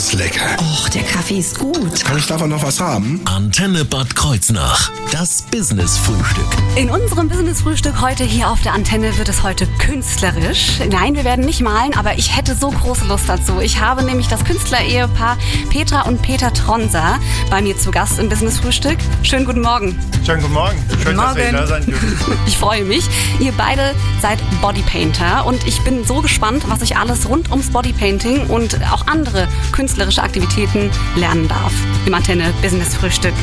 ist lecker. Och, der Kaffee ist gut. Kann ich davon noch was haben? Antenne Bad Kreuznach. Das Business-Frühstück. In unserem Business-Frühstück heute hier auf der Antenne wird es heute künstlerisch. Nein, wir werden nicht malen, aber ich hätte so große Lust dazu. Ich habe nämlich das Künstlerehepaar Petra und Peter Tronser bei mir zu Gast im Business-Frühstück. Schönen guten Morgen. Schönen guten Morgen. Schön, dass ihr da sein. Ich freue mich. Ihr beide seid Bodypainter und ich bin so gespannt, was ich alles rund ums Bodypainting und auch andere künstlerische Aktivitäten lernen darf. Im Antenne Business Frühstück.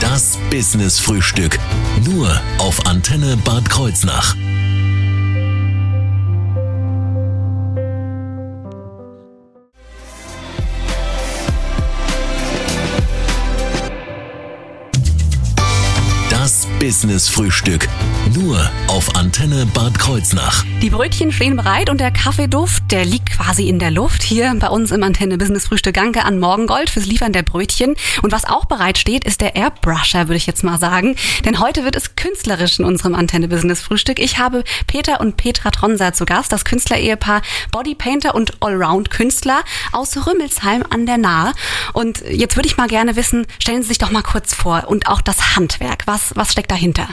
Das Business-Frühstück. Nur auf Antenne Bad Kreuznach. Das Business-Frühstück. Nur auf Antenne Bad Kreuznach. Die Brötchen stehen bereit und der Kaffeeduft, der liegt quasi in der Luft hier bei uns im Antenne Business Frühstück. Danke an Morgengold fürs Liefern der Brötchen. Und was auch bereit steht, ist der Airbrusher, würde ich jetzt mal sagen. Denn heute wird es künstlerisch in unserem Antenne Business Frühstück. Ich habe Peter und Petra Tronser zu Gast, das Künstlerehepaar Bodypainter und Allround-Künstler aus Rümmelsheim an der Nahe. Und jetzt würde ich mal gerne wissen, stellen Sie sich doch mal kurz vor und auch das Handwerk. Was, was steckt dahinter?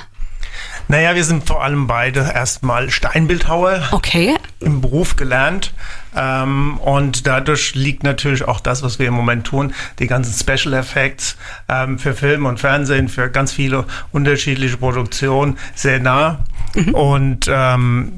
Naja, wir sind vor allem beide erstmal Steinbildhauer Okay. im Beruf gelernt. Ähm, und dadurch liegt natürlich auch das, was wir im Moment tun, die ganzen Special Effects ähm, für Film und Fernsehen, für ganz viele unterschiedliche Produktionen sehr nah. Und ähm,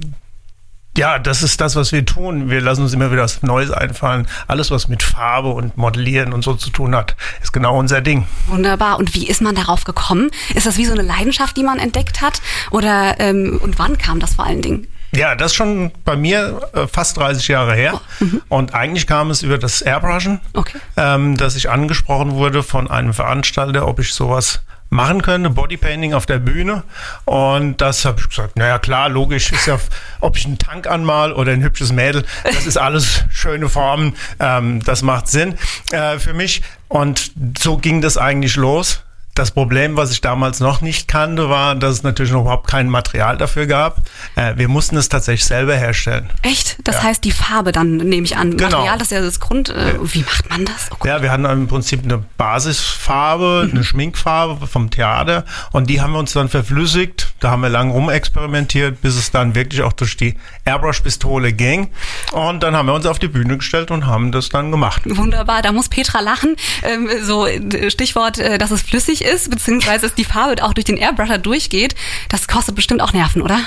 ja, das ist das, was wir tun. Wir lassen uns immer wieder was Neues einfallen. Alles, was mit Farbe und Modellieren und so zu tun hat, ist genau unser Ding. Wunderbar. Und wie ist man darauf gekommen? Ist das wie so eine Leidenschaft, die man entdeckt hat? Oder ähm, und wann kam das vor allen Dingen? Ja, das ist schon bei mir äh, fast 30 Jahre her. Und eigentlich kam es über das Airbrushen, Okay. ähm, dass ich angesprochen wurde von einem Veranstalter, ob ich sowas machen könnte, Bodypainting auf der Bühne. Und das habe ich gesagt, naja klar, logisch ist ja, ob ich einen Tank anmal oder ein hübsches Mädel, das ist alles schöne Formen, ähm, das macht Sinn äh, für mich. Und so ging das eigentlich los. Das Problem, was ich damals noch nicht kannte, war, dass es natürlich noch überhaupt kein Material dafür gab. Äh, wir mussten es tatsächlich selber herstellen. Echt? Das Ja. heißt, die Farbe dann nehme ich an. Genau. Material, das ist ja das Grund. Äh, wie macht man das? Oh. Ja, wir hatten im Prinzip eine Basisfarbe, eine Schminkfarbe vom Theater und die haben wir uns dann verflüssigt. Da haben wir lang rumexperimentiert, bis es dann wirklich auch durch die Airbrush-Pistole ging. Und dann haben wir uns auf die Bühne gestellt und haben das dann gemacht. Wunderbar, da muss Petra lachen. Ähm, so äh, Stichwort, äh, dass es flüssig ist, beziehungsweise dass die Farbe auch durch den Airbrusher durchgeht. Das kostet bestimmt auch Nerven, oder?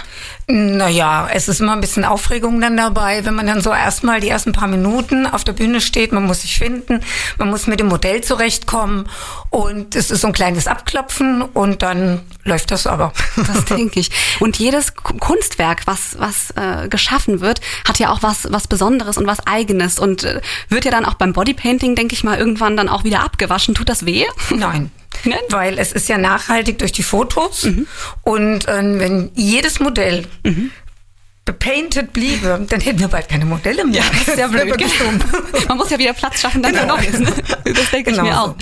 Naja, es ist immer ein bisschen Aufregung dann dabei, wenn man dann so erstmal die ersten paar Minuten auf der Bühne steht. Man muss sich finden, man muss mit dem Modell zurechtkommen und es ist so ein kleines Abklopfen und dann läuft das aber. Das denke ich. Und jedes Kunstwerk, was, was äh, geschaffen wird, hat ja auch was, was Besonderes und was Eigenes und äh, wird ja dann auch beim Bodypainting, denke ich mal, irgendwann dann auch wieder abgewaschen. Tut das weh? Nein. Nein? Weil es ist ja nachhaltig durch die Fotos und ähm, wenn jedes Modell bepainted bliebe, dann hätten wir bald keine Modelle mehr. Das ist ja blöd. wirklich dumm. Man muss ja wieder Platz schaffen, dann Genau. für Neues. Ne? Das denke ich Genau mir so. auch.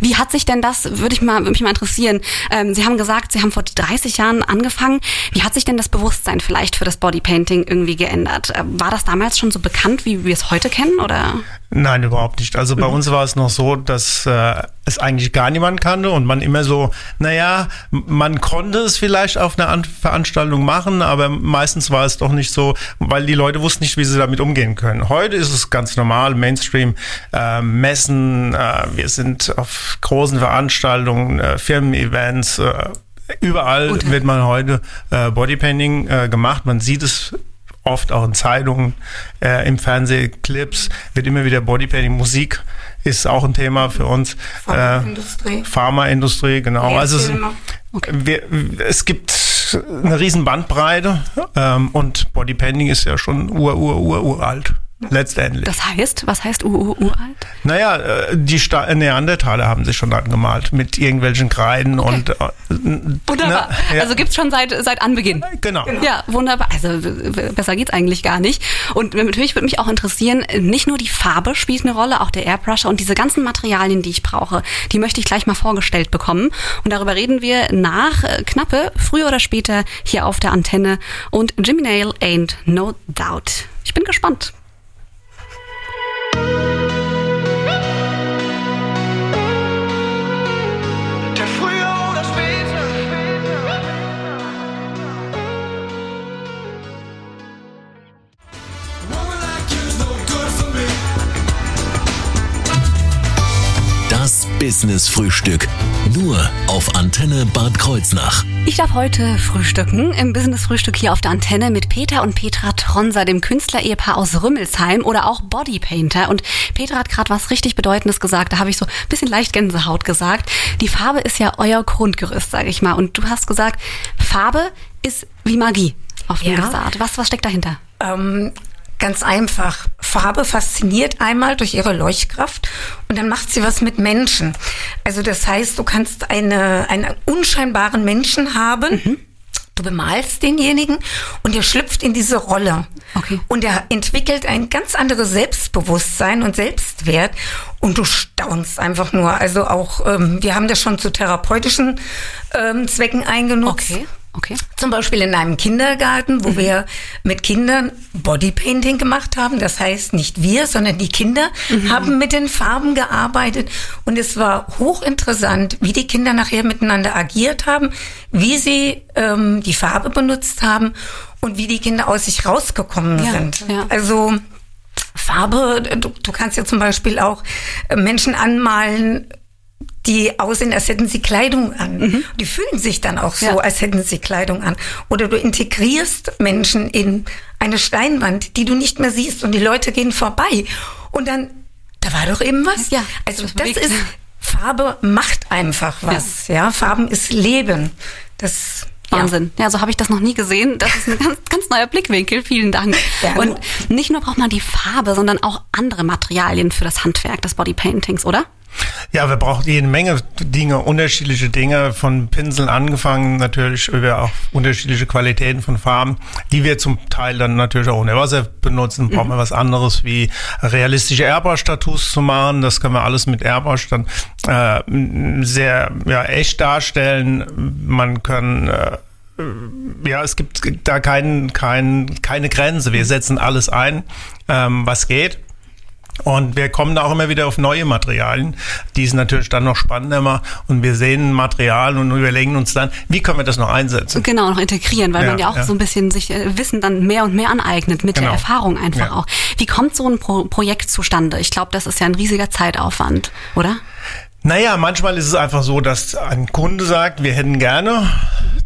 Wie hat sich denn das, würde ich mal, würde mich mal interessieren. Ähm, Sie haben gesagt, Sie haben vor 30 Jahren angefangen. Wie hat sich denn das Bewusstsein vielleicht für das Bodypainting irgendwie geändert? Äh, War das damals schon so bekannt, wie wir es heute kennen, oder? Nein, überhaupt nicht. Also bei Mhm. uns war es noch so, dass äh, es eigentlich gar niemand kannte und man immer so, naja, man konnte es vielleicht auf einer An Veranstaltung machen, aber meistens war es doch nicht so, weil die Leute wussten nicht, wie sie damit umgehen können. Heute ist es ganz normal, Mainstream, äh, Messen, äh, wir sind auf großen Veranstaltungen, äh, Firmen-Events, äh, überall wird man heute äh, Bodypainting äh, gemacht. Man sieht es oft auch in Zeitungen, äh, im Fernsehclips wird immer wieder Bodypainting. Musik ist auch ein Thema für uns. Pharmaindustrie. Äh, Pharmaindustrie, genau. Also es, Lehrfilme. wir, es gibt eine riesen Bandbreite ähm, und Bodypainting ist ja schon ur, ur, ur, uralt. Letztendlich. Das heißt, was heißt ur, ur, uralt? Naja, äh, die Sta Neandertaler haben sich schon angemalt mit irgendwelchen Kreiden und äh, Wunderbar. na, ja, Also gibt's schon seit, seit Anbeginn. genau. Ja, wunderbar. Also besser geht's eigentlich gar nicht. Und natürlich würde mich auch interessieren, nicht nur die Farbe spielt eine Rolle, auch der Airbrusher und diese ganzen Materialien, die ich brauche, die möchte ich gleich mal vorgestellt bekommen. Und darüber reden wir nach äh, Knappe, früher oder später hier auf der Antenne. Und Jimmy Nail ain't no doubt. Ich bin gespannt. Business Frühstück. Nur auf Antenne Bad Kreuznach. Ich darf heute frühstücken im Business Frühstück hier auf der Antenne mit Peter und Petra Tronser, dem Künstlerehepaar aus Rümmelsheim oder auch Bodypainter. Und Petra hat gerade was richtig Bedeutendes gesagt. Da habe ich so ein bisschen leicht Gänsehaut gesagt. Die Farbe ist ja euer Grundgerüst, sage ich mal. Und du hast gesagt, Farbe ist wie Magie auf eine Ja. gewisse Art. Was, was steckt dahinter? Ähm, ganz einfach. Farbe fasziniert einmal durch ihre Leuchtkraft und dann macht sie was mit Menschen. Also das heißt, du kannst eine, einen unscheinbaren Menschen haben. Mhm. Du bemalst denjenigen und er schlüpft in diese Rolle. Okay. Und er entwickelt ein ganz anderes Selbstbewusstsein und Selbstwert und du staunst einfach nur. Also auch, ähm, wir haben das schon zu therapeutischen ähm, Zwecken eingenutzt. Okay, okay. Zum Beispiel in einem Kindergarten, wo wir mit Kindern Bodypainting gemacht haben. Das heißt, nicht wir, sondern die Kinder haben mit den Farben gearbeitet. Und es war hochinteressant, wie die Kinder nachher miteinander agiert haben, wie sie ähm, die Farbe benutzt haben und wie die Kinder aus sich rausgekommen Ja, sind. ja. Also Farbe, du, du kannst ja zum Beispiel auch Menschen anmalen, die aussehen, als hätten sie Kleidung an. Die fühlen sich dann auch so, Ja. als hätten sie Kleidung an. Oder du integrierst Menschen in eine Steinwand, die du nicht mehr siehst und die Leute gehen vorbei. Und dann, da war doch eben was. Ja, also das das ist, Farbe macht einfach was. Ja, Farben ist Leben. Das, ja. Wahnsinn. Ja, so habe ich das noch nie gesehen. Das ist ein ganz, ganz neuer Blickwinkel. Vielen Dank. Gerne. Und nicht nur braucht man die Farbe, sondern auch andere Materialien für das Handwerk des Bodypaintings, oder? Ja, wir brauchen jede Menge Dinge, unterschiedliche Dinge, von Pinseln angefangen, natürlich über auch unterschiedliche Qualitäten von Farben, die wir zum Teil dann natürlich auch unter Wasser benutzen. Brauchen wir was anderes wie realistische Airbrush-Tattoos zu machen. Das können wir alles mit Airbrush dann äh, sehr ja, echt darstellen. Man kann äh, ja, es gibt da kein, kein, keine Grenze. Wir setzen alles ein, ähm, was geht. Und wir kommen da auch immer wieder auf neue Materialien. Die sind natürlich dann noch spannender mal. Und wir sehen Material und überlegen uns dann, wie können wir das noch einsetzen? Genau, noch integrieren, weil Ja, man ja auch ja. so ein bisschen sich äh, Wissen dann mehr und mehr aneignet mit der Genau. Erfahrung einfach Ja. auch. Wie kommt so ein Pro Projekt zustande? Ich glaube, das ist ja ein riesiger Zeitaufwand, oder? Naja, manchmal ist es einfach so, dass ein Kunde sagt, wir hätten gerne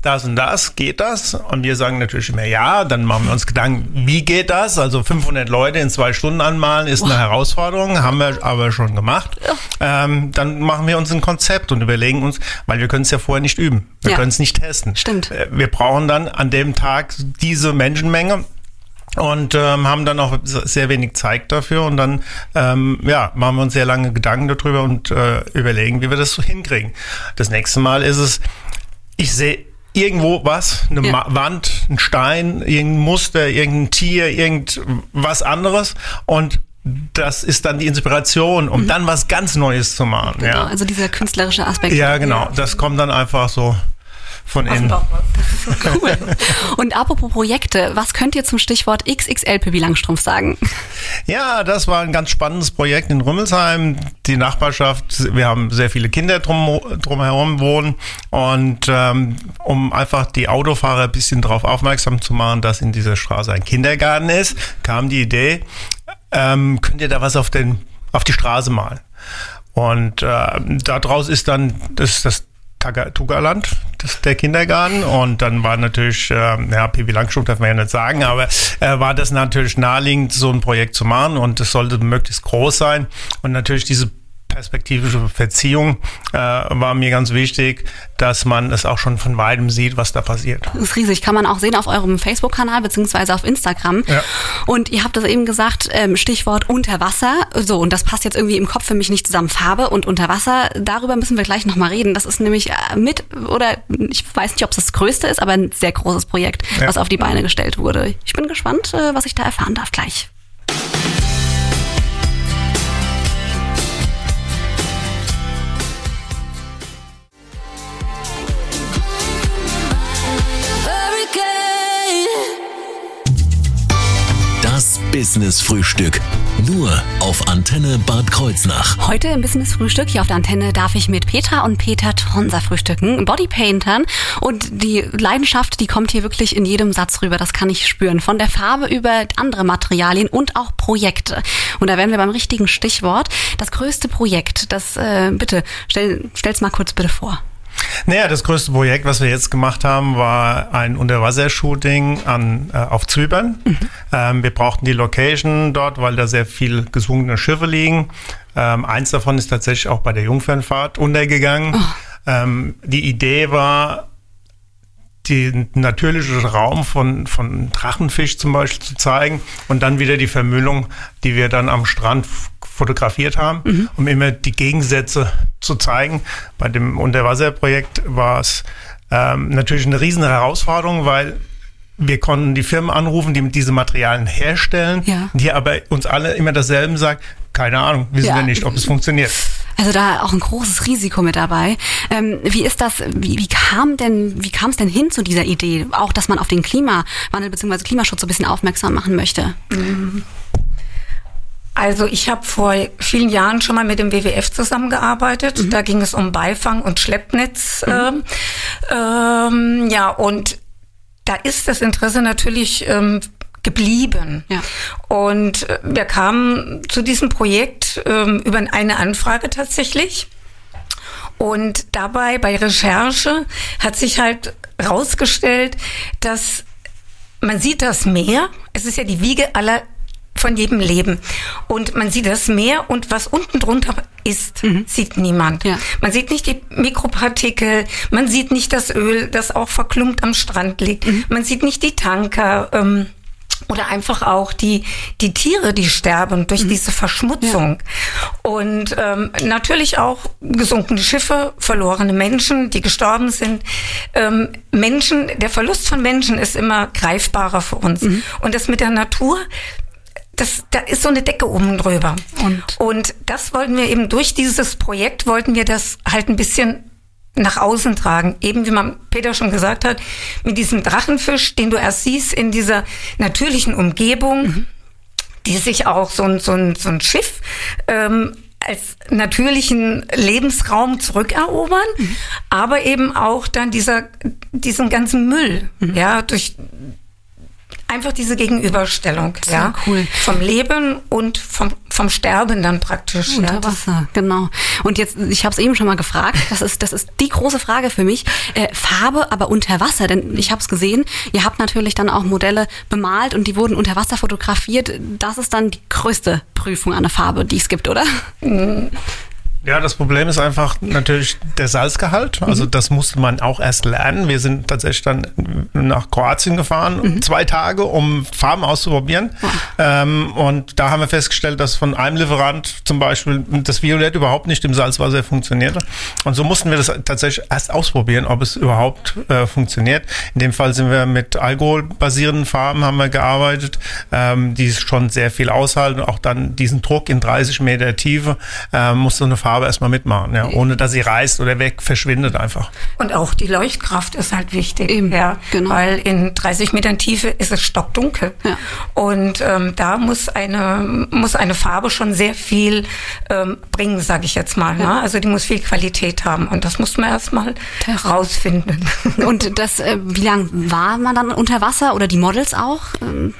das und das, geht das? Und wir sagen natürlich immer ja, dann machen wir uns Gedanken, wie geht das? Also 500 Leute in zwei Stunden anmalen ist eine Herausforderung, haben wir aber schon gemacht. Ähm, dann machen wir uns ein Konzept und überlegen uns, weil wir können es ja vorher nicht üben. Wir Ja. können es nicht testen. Stimmt. Äh, Wir brauchen dann an dem Tag diese Menschenmenge und ähm, haben dann auch sehr wenig Zeit dafür und dann ähm, ja machen wir uns sehr lange Gedanken darüber und äh, überlegen, wie wir das so hinkriegen. Das nächste Mal ist es, ich sehe irgendwo was, eine Ja. Wand, ein Stein, irgendein Muster, irgendein Tier, irgendwas anderes und das ist dann die Inspiration, um dann was ganz Neues zu machen. Genau, Ja, also dieser künstlerische Aspekt. ja genau. Das kommt dann einfach so von innen. Cool. Und apropos Projekte, was könnt ihr zum Stichwort XXL Pippi Langstrumpf sagen? Ja, das war ein ganz spannendes Projekt in Rümmelsheim. Die Nachbarschaft, wir haben sehr viele Kinder drum, drumherum wohnen. Und ähm, um einfach die Autofahrer ein bisschen darauf aufmerksam zu machen, dass in dieser Straße ein Kindergarten ist, kam die Idee, ähm, könnt ihr da was auf, den, auf die Straße malen? Und äh, daraus ist dann das, das Taga- Tugaland, das der Kindergarten. Und dann war natürlich, äh, ja, Pippi Langstrumpf darf man ja nicht sagen, aber äh, war das natürlich naheliegend, so ein Projekt zu machen. Und es sollte möglichst groß sein. Und natürlich diese perspektivische Verziehung äh, war mir ganz wichtig, dass man es auch schon von weitem sieht, was da passiert. Das ist riesig, kann man auch sehen auf eurem Facebook-Kanal beziehungsweise auf Instagram. Ja. Und ihr habt das eben gesagt, ähm, Stichwort Unterwasser. So, und das passt jetzt irgendwie im Kopf für mich nicht zusammen. Farbe und Unterwasser, darüber müssen wir gleich nochmal reden. Das ist nämlich äh, mit, oder ich weiß nicht, ob es das größte ist, aber ein sehr großes Projekt, Ja. was auf die Beine gestellt wurde. Ich bin gespannt, äh, was ich da erfahren darf gleich. Business Frühstück. Nur auf Antenne Bad Kreuznach. Heute im Business Frühstück hier auf der Antenne darf ich mit Petra und Peter Tronser frühstücken, Bodypaintern. Und die Leidenschaft, die kommt hier wirklich in jedem Satz rüber. Das kann ich spüren. Von der Farbe über andere Materialien und auch Projekte. Und da wären wir beim richtigen Stichwort. Das größte Projekt, das, äh, bitte, stell, stell's mal kurz bitte vor. Naja, das größte Projekt, was wir jetzt gemacht haben, war ein Unterwassershooting an, äh, auf Zypern. Mhm. Ähm, wir brauchten die Location dort, weil da sehr viel gesunkene Schiffe liegen. Ähm, eins davon ist tatsächlich auch bei der Jungfernfahrt untergegangen. Oh. Ähm, die Idee war, den natürlichen Raum von, von Drachenfisch zum Beispiel zu zeigen und dann wieder die Vermüllung, die wir dann am Strand fotografiert haben, mhm. um immer die Gegensätze zu zeigen. Bei dem Unterwasserprojekt war es ähm, natürlich eine riesen Herausforderung, weil wir konnten die Firmen anrufen, die diese Materialien herstellen, ja. die aber uns alle immer dasselbe sagen, keine Ahnung, wissen ja. wir nicht, ob es funktioniert. Also da auch ein großes Risiko mit dabei. Ähm, wie ist das, wie, wie kam denn, wie kam es denn hin zu dieser Idee? Auch, dass man auf den Klimawandel bzw. Klimaschutz so ein bisschen aufmerksam machen möchte? Mhm. Also ich habe vor vielen Jahren schon mal mit dem WWF zusammengearbeitet. Mhm. Da ging es um Beifang und Schleppnetz. Mhm. Ähm, ähm, ja, und da ist das Interesse natürlich ähm, geblieben. Ja. Und äh, wir kamen zu diesem Projekt ähm, über eine Anfrage tatsächlich. Und dabei bei Recherche hat sich halt rausgestellt, dass man sieht das Meer. Es ist ja die Wiege aller von jedem Leben. Und man sieht das Meer und was unten drunter ist, mhm. sieht niemand. Ja. Man sieht nicht die Mikropartikel, man sieht nicht das Öl, das auch verklumpt am Strand liegt. Mhm. Man sieht nicht die Tanker. Ähm, oder einfach auch die, die Tiere, die sterben durch mhm. diese Verschmutzung. Ja. Und ähm, natürlich auch gesunkene Schiffe, verlorene Menschen, die gestorben sind. Ähm, Menschen, der Verlust von Menschen ist immer greifbarer für uns. Mhm. Und das mit der Natur, das, da ist so eine Decke oben drüber. Und? und das wollten wir eben durch dieses Projekt, wollten wir das halt ein bisschen nach außen tragen. Eben wie man Peter schon gesagt hat, mit diesem Drachenfisch, den du erst siehst in dieser natürlichen Umgebung, mhm. die sich auch so ein, so ein, so ein Schiff ähm, als natürlichen Lebensraum zurückerobern, mhm. aber eben auch dann dieser, diesen ganzen Müll, mhm. ja, durch einfach diese Gegenüberstellung, ja, cool. vom Leben und vom, vom Sterben dann praktisch. Unter ja, Wasser, genau. Und jetzt, ich habe es eben schon mal gefragt, das ist, das ist die große Frage für mich. Äh, Farbe, aber unter Wasser, denn ich habe es gesehen, ihr habt natürlich dann auch Modelle bemalt und die wurden unter Wasser fotografiert. Das ist dann die größte Prüfung an der Farbe, die es gibt, oder? Mhm. Ja, das Problem ist einfach natürlich der Salzgehalt. Also mhm. das musste man auch erst lernen. Wir sind tatsächlich dann nach Kroatien gefahren, mhm. zwei Tage, um Farben auszuprobieren. Oh. Ähm, und da haben wir festgestellt, dass von einem Lieferant zum Beispiel das Violett überhaupt nicht im Salzwasser funktionierte. Und so mussten wir das tatsächlich erst ausprobieren, ob es überhaupt äh, funktioniert. In dem Fall sind wir mit alkoholbasierenden Farben haben wir gearbeitet, ähm, die schon sehr viel aushalten. Auch dann diesen Druck in 30 Meter Tiefe äh, musste eine Farbe Farbe erstmal mitmachen, ja, ohne dass sie reißt oder weg verschwindet einfach. Und auch die Leuchtkraft ist halt wichtig, Eben, ja, genau. weil in 30 Metern Tiefe ist es stockdunkel ja. und ähm, da muss eine muss eine Farbe schon sehr viel ähm, bringen, sage ich jetzt mal. Ja. Ne? Also die muss viel Qualität haben und das muss man erstmal herausfinden. Und das, äh, wie lange war man dann unter Wasser oder die Models auch? Ähm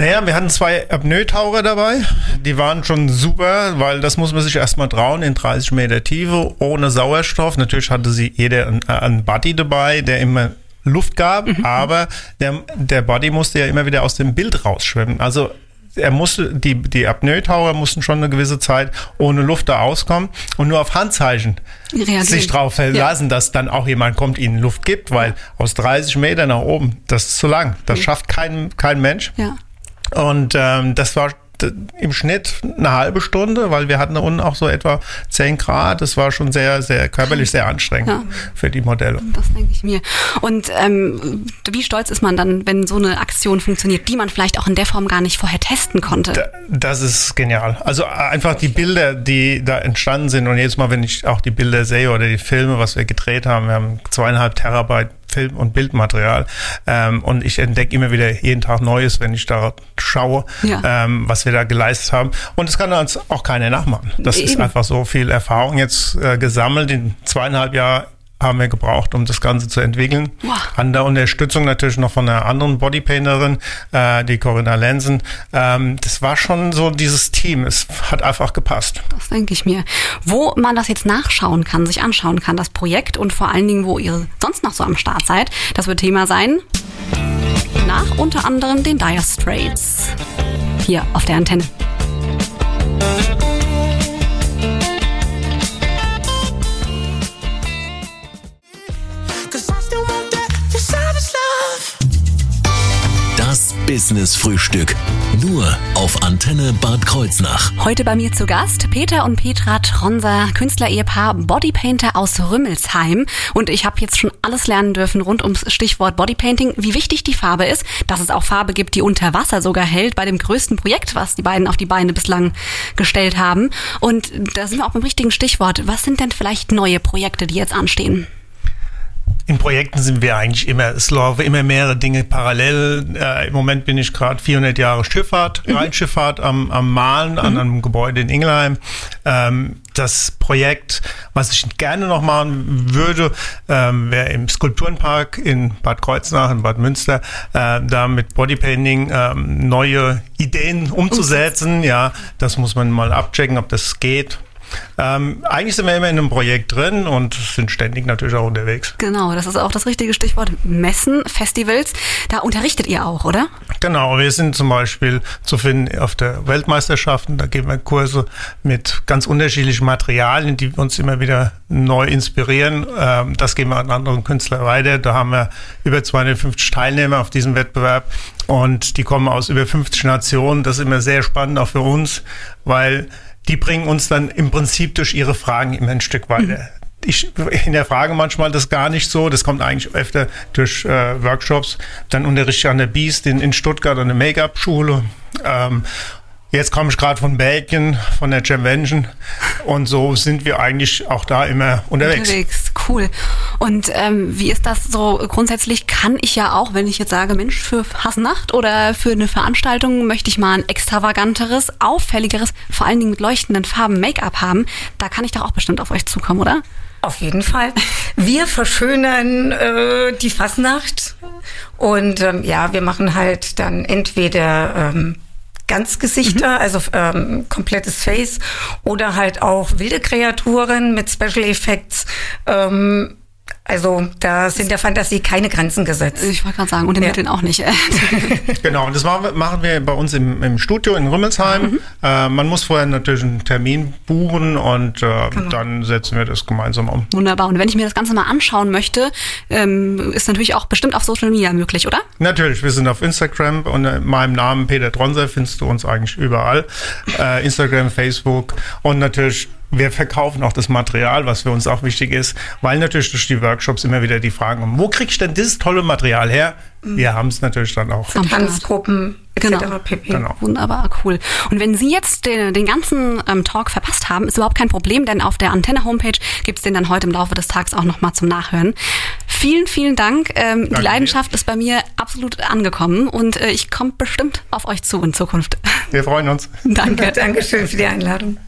naja, wir hatten zwei Apnoe-Taucher dabei. Die waren schon super, weil das muss man sich erstmal trauen in 30 Meter Tiefe, ohne Sauerstoff. Natürlich hatte sie jeder einen Buddy dabei, der immer Luft gab, mhm. aber der, der Buddy musste ja immer wieder aus dem Bild rausschwimmen. Also er musste, die, die Apnoe-Taucher mussten schon eine gewisse Zeit ohne Luft da auskommen und nur auf Handzeichen Reagieren. sich drauf verlassen, ja. dass dann auch jemand kommt, ihnen Luft gibt, weil aus 30 Meter nach oben, das ist zu lang. Das mhm. schafft kein, kein Mensch. Ja. Und ähm, das war im Schnitt eine halbe Stunde, weil wir hatten da unten auch so etwa 10 Grad. Das war schon sehr, sehr körperlich sehr anstrengend ja. für die Modelle. Das denke ich mir. Und ähm, wie stolz ist man dann, wenn so eine Aktion funktioniert, die man vielleicht auch in der Form gar nicht vorher testen konnte? Da, das ist genial. Also einfach die Bilder, die da entstanden sind und jedes Mal, wenn ich auch die Bilder sehe oder die Filme, was wir gedreht haben, wir haben zweieinhalb Terabyte Film- und Bildmaterial. Ähm, und ich entdecke immer wieder jeden Tag Neues, wenn ich da schaue, Ja. ähm, was wir da geleistet haben. Und das kann uns auch keiner nachmachen. Das ist Eben. einfach so viel Erfahrung jetzt äh, gesammelt. In zweieinhalb Jahren haben wir gebraucht, um das Ganze zu entwickeln. Wow. An der Unterstützung natürlich noch von einer anderen Bodypainterin, äh, die Corinna Lensen. Ähm, das war schon so dieses Team. Es hat einfach gepasst. Das denke ich mir. Wo man das jetzt nachschauen kann, sich anschauen kann, das Projekt und vor allen Dingen, wo ihr sonst noch so am Start seid, das wird Thema sein. Nach unter anderem den Dire Straits. Hier auf der Antenne. Business Frühstück. Nur auf Antenne Bad Kreuznach. Heute bei mir zu Gast Peter und Petra Tronser, Künstler-Ehepaar, Bodypainter aus Rümmelsheim. Und ich habe jetzt schon alles lernen dürfen rund ums Stichwort Bodypainting, wie wichtig die Farbe ist, dass es auch Farbe gibt, die unter Wasser sogar hält, bei dem größten Projekt, was die beiden auf die Beine bislang gestellt haben. Und da sind wir auch beim richtigen Stichwort. Was sind denn vielleicht neue Projekte, die jetzt anstehen? In Projekten sind wir eigentlich immer, es laufen immer mehrere Dinge parallel. Äh, Im Moment bin ich gerade 400 Jahre Schifffahrt, Rheinschifffahrt am, am Malen an einem Gebäude in Ingelheim. Ähm, das Projekt, was ich gerne noch machen würde, ähm, wäre im Skulpturenpark in Bad Kreuznach, in Bad Münster, äh, da mit Bodypainting ähm, neue Ideen umzusetzen. Ja, das muss man mal abchecken, ob das geht. Ähm, eigentlich sind wir immer in einem Projekt drin und sind ständig natürlich auch unterwegs. Genau, das ist auch das richtige Stichwort. Messen, Festivals, da unterrichtet ihr auch, oder? Genau, wir sind zum Beispiel zu finden auf der Weltmeisterschaften. Da geben wir Kurse mit ganz unterschiedlichen Materialien, die uns immer wieder neu inspirieren. Ähm, Das geben wir an anderen Künstler weiter. Da haben wir über 250 Teilnehmer auf diesem Wettbewerb und die kommen aus über 50 Nationen. Das ist immer sehr spannend auch für uns, weil die bringen uns dann im Prinzip durch ihre Fragen immer ein Stück weiter. Ich hinterfrage manchmal das gar nicht so. Das kommt eigentlich öfter durch äh, Workshops. Dann unterrichte ich an der Beast in, in Stuttgart an der Make-up-Schule. Ähm, jetzt komme ich gerade von Belgien, von der Jamvention. Und so sind wir eigentlich auch da immer unterwegs. Unterwegs, cool. Und ähm, wie ist das so grundsätzlich? Kann ich ja auch, wenn ich jetzt sage, Mensch, für Hasnacht oder für eine Veranstaltung möchte ich mal ein extravaganteres, auffälligeres, vor allen Dingen mit leuchtenden Farben Make-up haben, da kann ich doch auch bestimmt auf euch zukommen, oder? Auf jeden Fall. Wir verschönern äh, die Fasnacht und ähm, ja, wir machen halt dann entweder ähm, Ganzgesichter, also ähm, komplettes Face oder halt auch wilde Kreaturen mit Special Effects. Ähm, also da sind der Fantasie keine Grenzen gesetzt. Ich wollte gerade sagen, und den Ja. Mitteln auch nicht. Genau, und das machen wir, machen wir bei uns im, im Studio in Rümmelsheim. Äh, man muss vorher natürlich einen Termin buchen und äh, dann setzen wir das gemeinsam um. Wunderbar. Und wenn ich mir das Ganze mal anschauen möchte, ähm, ist natürlich auch bestimmt auf Social Media möglich, oder? Natürlich, wir sind auf Instagram unter meinem Namen Peter Tronser findest du uns eigentlich überall. Äh, Instagram, Facebook und natürlich wir verkaufen auch das Material, was für uns auch wichtig ist, weil natürlich durch die Workshops immer wieder die Fragen kommen, wo krieg ich denn dieses tolle Material her? Wir haben es natürlich dann auch. Tanzgruppen etc. Genau. pp. Genau. Wunderbar, cool. Und wenn Sie jetzt den, den ganzen ähm, Talk verpasst haben, ist überhaupt kein Problem, denn auf der Antenne-Homepage gibt's den dann heute im Laufe des Tages auch nochmal zum Nachhören. Vielen, vielen Dank. Ähm, die dir. Leidenschaft ist bei mir absolut angekommen und äh, ich komme bestimmt auf euch zu in Zukunft. Wir freuen uns. Danke. Dankeschön für die Einladung.